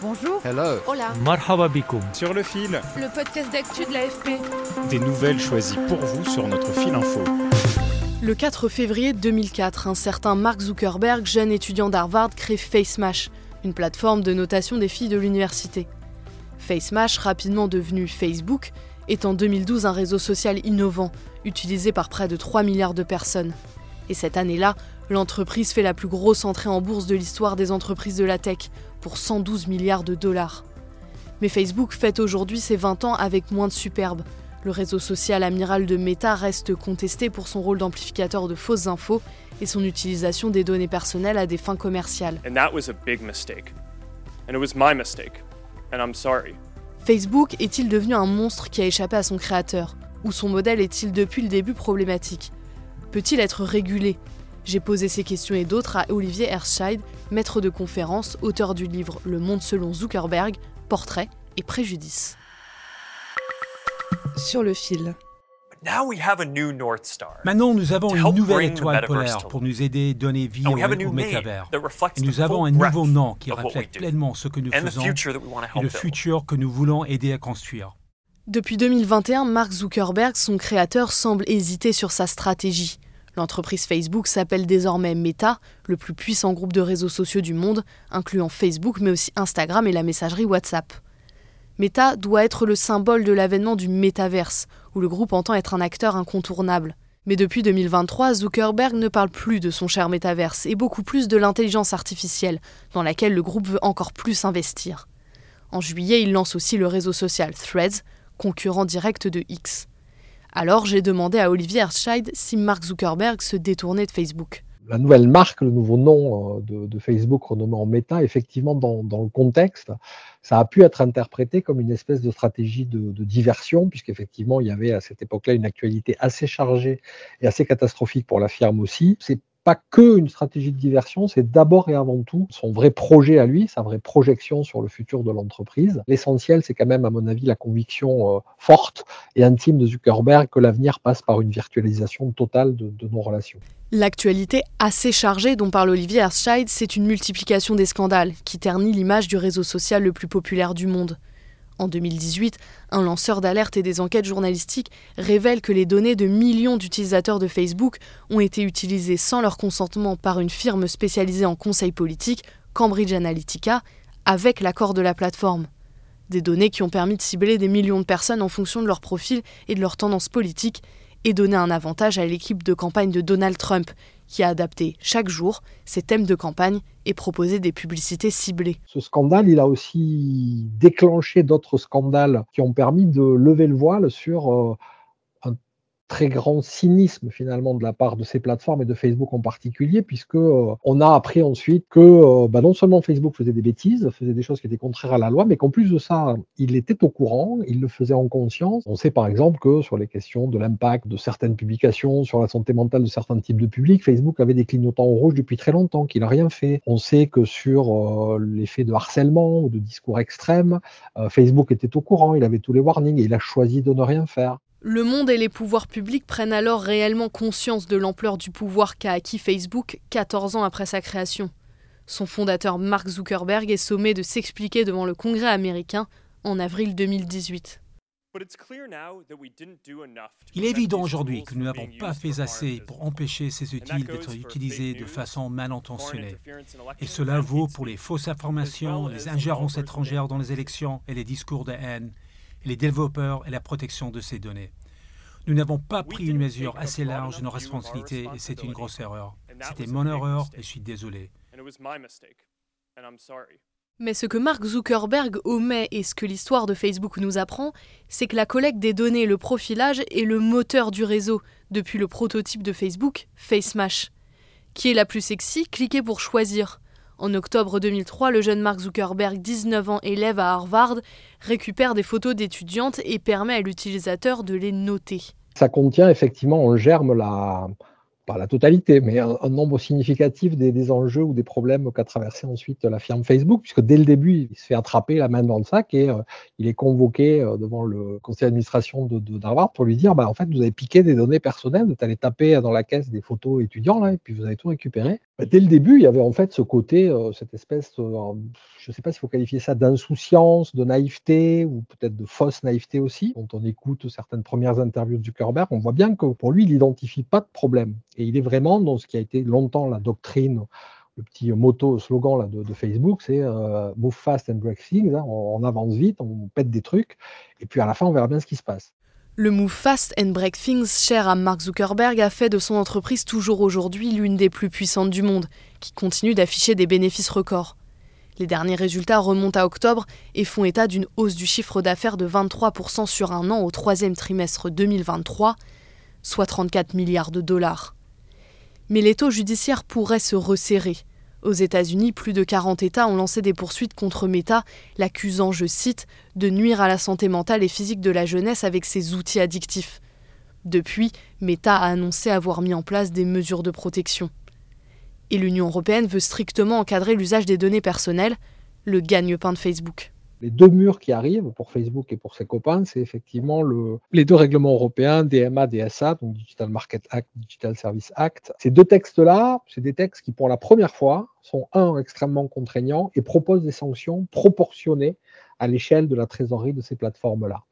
Bonjour. Hello. Hola. Marhaba bikoum. Sur le fil, Le podcast d'actu de l'AFP. des nouvelles choisies pour vous sur notre fil info. Le 4 février 2004, un certain Mark Zuckerberg, jeune étudiant d'Harvard, crée FaceMash, une plateforme de notation des filles de l'université. FaceMash, rapidement devenu Facebook, est en 2012 un réseau social innovant, utilisé par près de 3 milliards de personnes. Et cette année-là, l'entreprise fait la plus grosse entrée en bourse de l'histoire des entreprises de la tech, pour 112 milliards de dollars. Mais Facebook fête aujourd'hui ses 20 ans avec moins de superbe. Le réseau social amiral de Meta reste contesté pour son rôle d'amplificateur de fausses infos et son utilisation des données personnelles à des fins commerciales. Facebook est-il devenu un monstre qui a échappé à son créateur? Ou son modèle est-il depuis le début problématique? Peut-il être régulé? J'ai posé ces questions et d'autres à Olivier Herscheid, maître de conférence, auteur du livre Le monde selon Zuckerberg, Portrait et préjudice. Sur le fil. Now we have a new North Star. Maintenant, nous avons une nouvelle étoile polaire pour nous aider à donner vie au, we have a au new name métavers. that reflects Et the nous avons un nouveau nom qui of what we reflète pleinement ce que nous and the faisons future that we want to et help le build. futur que nous voulons aider à construire. Depuis 2021, Mark Zuckerberg, son créateur, semble hésiter sur sa stratégie. L'entreprise Facebook s'appelle désormais Meta, le plus puissant groupe de réseaux sociaux du monde, incluant Facebook mais aussi Instagram et la messagerie WhatsApp. Meta doit être le symbole de l'avènement du métaverse, où le groupe entend être un acteur incontournable. Mais depuis 2023, Zuckerberg ne parle plus de son cher métaverse et beaucoup plus de l'intelligence artificielle, dans laquelle le groupe veut encore plus investir. En juillet, il lance aussi le réseau social Threads, concurrent direct de X. Alors j'ai demandé à Olivier Herscheid si Mark Zuckerberg se détournait de Facebook. La nouvelle marque, le nouveau nom euh, de, Facebook renommé en Meta, effectivement, dans, le contexte, ça a pu être interprété comme une espèce de stratégie de, diversion, puisqu'effectivement, il y avait à cette époque-là une actualité assez chargée et assez catastrophique pour la firme aussi. Pas que une stratégie de diversion, c'est d'abord et avant tout son vrai projet à lui, sa vraie projection sur le futur de l'entreprise. L'essentiel, c'est quand même, à mon avis, la conviction euh, forte et intime de Zuckerberg que l'avenir passe par une virtualisation totale de, de nos relations. L'actualité assez chargée dont parle Olivier Herscheid, c'est une multiplication des scandales qui ternit l'image du réseau social le plus populaire du monde. En 2018, un lanceur d'alerte et des enquêtes journalistiques révèle que les données de millions d'utilisateurs de Facebook ont été utilisées sans leur consentement par une firme spécialisée en conseil politique, Cambridge Analytica, avec l'accord de la plateforme. Des données qui ont permis de cibler des millions de personnes en fonction de leur profil et de leurs tendances politiques et donner un avantage à l'équipe de campagne de Donald Trump, qui a adapté chaque jour ses thèmes de campagne et proposé des publicités ciblées. Ce scandale, il a aussi déclenché d'autres scandales qui ont permis de lever le voile sur euh, très grand cynisme finalement de la part de ces plateformes et de Facebook en particulier, puisque euh, on a appris ensuite que euh, bah, non seulement Facebook faisait des bêtises, faisait des choses qui étaient contraires à la loi, mais qu'en plus de ça, il était au courant, il le faisait en conscience. On sait par exemple que sur les questions de l'impact de certaines publications sur la santé mentale de certains types de publics, Facebook avait des clignotants au rouge depuis très longtemps, qu'il n'a rien fait. On sait que sur euh, l'effet de harcèlement ou de discours extrêmes, euh, Facebook était au courant, il avait tous les warnings et il a choisi de ne rien faire. Le monde et les pouvoirs publics prennent alors réellement conscience de l'ampleur du pouvoir qu'a acquis Facebook 14 ans après sa création. Son fondateur Mark Zuckerberg est sommé de s'expliquer devant le Congrès américain en avril 2018. But it's clear now that we didn't do enough to Il est évident aujourd'hui que nous n'avons pas fait assez pour empêcher ces goes d'être utilisés de façon mal intentionnée. Et cela vaut pour les fausses informations, les ingérences étrangères dans les élections et les discours de haine, les développeurs et la protection de ces données. Nous n'avons pas pris une mesure assez large de nos responsabilités et c'est une grosse erreur. C'était mon erreur et je suis désolé. And it was my mistake. And I'm sorry. Mais ce que Mark Zuckerberg omet et ce que l'histoire de Facebook nous apprend, c'est que la collecte des données et le profilage est le moteur du réseau, depuis le prototype de Facebook, FaceMash. Qui est la plus sexy Cliquez pour choisir. En octobre 2003, le jeune Mark Zuckerberg, 19 ans, élève à Harvard, récupère des photos d'étudiantes et permet à l'utilisateur de les noter. Ça contient effectivement en germe la pas la totalité, mais un, nombre significatif des, enjeux ou des problèmes qu'a traversé ensuite la firme Facebook, puisque dès le début, il se fait attraper la main dans le sac et euh, il est convoqué euh, devant le conseil d'administration de, d'Harvard pour lui dire bah, en fait, vous avez piqué des données personnelles, vous allez taper dans la caisse des photos étudiants, là, et puis vous avez tout récupéré. Bah, dès le début, il y avait en fait ce côté, euh, cette espèce, je ne sais pas s'il faut qualifier ça d'insouciance, de naïveté, ou peut-être de fausse naïveté aussi. Quand on écoute certaines premières interviews de Zuckerberg, on voit bien que pour lui, il n'identifie pas de problème. Et il est vraiment dans ce qui a été longtemps la doctrine, le petit motto, slogan là, de, Facebook, c'est euh, move fast and break things. Hein. on, avance vite, on pète des trucs, et puis à la fin, on verra bien ce qui se passe. Le move fast and break things cher à Mark Zuckerberg a fait de son entreprise toujours aujourd'hui l'une des plus puissantes du monde, qui continue d'afficher des bénéfices records. Les derniers résultats remontent à octobre et font état d'une hausse du chiffre d'affaires de 23% sur un an au troisième trimestre 2023, soit 34 milliards de dollars mais les taux judiciaires pourraient se resserrer. Aux États-Unis, plus de 40 États ont lancé des poursuites contre Meta, l'accusant, je cite, de nuire à la santé mentale et physique de la jeunesse avec ses outils addictifs. Depuis, Meta a annoncé avoir mis en place des mesures de protection. Et l'Union européenne veut strictement encadrer l'usage des données personnelles, le gagne-pain de Facebook les deux murs qui arrivent pour Facebook et pour ses copains, c'est effectivement le, les deux règlements européens, DMA, DSA, donc Digital Market Act, Digital Service Act. Ces deux textes-là, c'est des textes qui, pour la première fois, sont un extrêmement contraignants et proposent des sanctions proportionnées à l'échelle de la trésorerie de ces plateformes-là.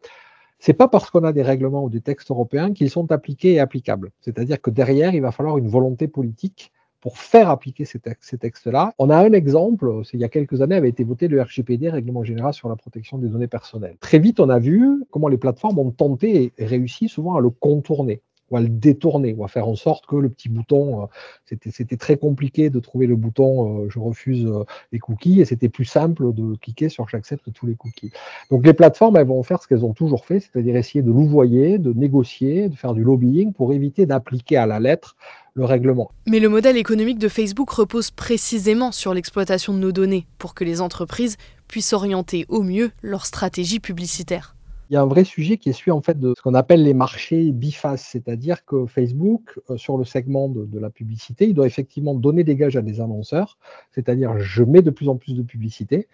C'est pas parce qu'on a des règlements ou des textes européens qu'ils sont appliqués et applicables. C'est-à-dire que derrière, il va falloir une volonté politique pour faire appliquer ces, textes-là. On a un exemple, il y a quelques années avait été voté le RGPD, Règlement général sur la protection des données personnelles. Très vite, on a vu comment les plateformes ont tenté et réussi souvent à le contourner ou à le détourner, ou à faire en sorte que le petit bouton, euh, c'était très compliqué de trouver le bouton euh, je refuse euh, les cookies, et c'était plus simple de cliquer sur j'accepte tous les cookies. Donc les plateformes, elles vont faire ce qu'elles ont toujours fait, c'est-à-dire essayer de louvoyer, de négocier, de faire du lobbying pour éviter d'appliquer à la lettre le règlement. Mais le modèle économique de Facebook repose précisément sur l'exploitation de nos données pour que les entreprises puissent orienter au mieux leur stratégie publicitaire. Il y a un vrai sujet qui est celui en fait de ce qu'on appelle les marchés bifaces, c'est-à-dire que Facebook, euh, sur le segment de, la publicité, il doit effectivement donner des gages à des annonceurs, c'est-à-dire je mets de plus en plus de publicité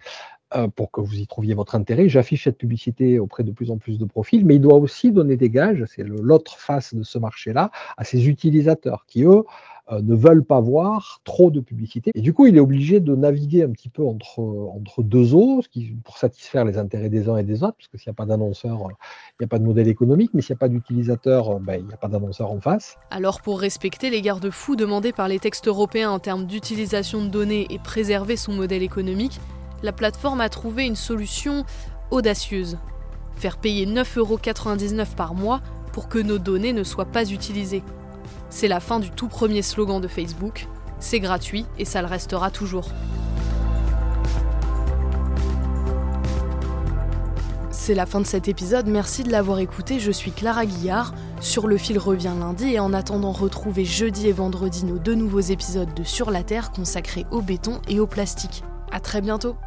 euh, pour que vous y trouviez votre intérêt, j'affiche cette publicité auprès de plus en plus de profils, mais il doit aussi donner des gages, c'est l'autre face de ce marché-là, à ses utilisateurs qui, eux, ne veulent pas voir trop de publicité. Et du coup, il est obligé de naviguer un petit peu entre, deux eaux pour satisfaire les intérêts des uns et des autres, parce que s'il n'y a pas d'annonceur, euh, il n'y a pas de modèle économique, mais s'il n'y a pas d'utilisateur, euh, ben, il n'y a pas d'annonceur en face. Alors pour respecter les garde-fous demandés par les textes européens en termes d'utilisation de données et préserver son modèle économique, la plateforme a trouvé une solution audacieuse. Faire payer 9,99€ par mois pour que nos données ne soient pas utilisées. C'est la fin du tout premier slogan de Facebook. C'est gratuit et ça le restera toujours. C'est la fin de cet épisode, merci de l'avoir écouté, je suis Clara Guillard. Sur le fil revient lundi et en attendant retrouvez jeudi et vendredi nos deux nouveaux épisodes de Sur la Terre consacrés au béton et au plastique. A très bientôt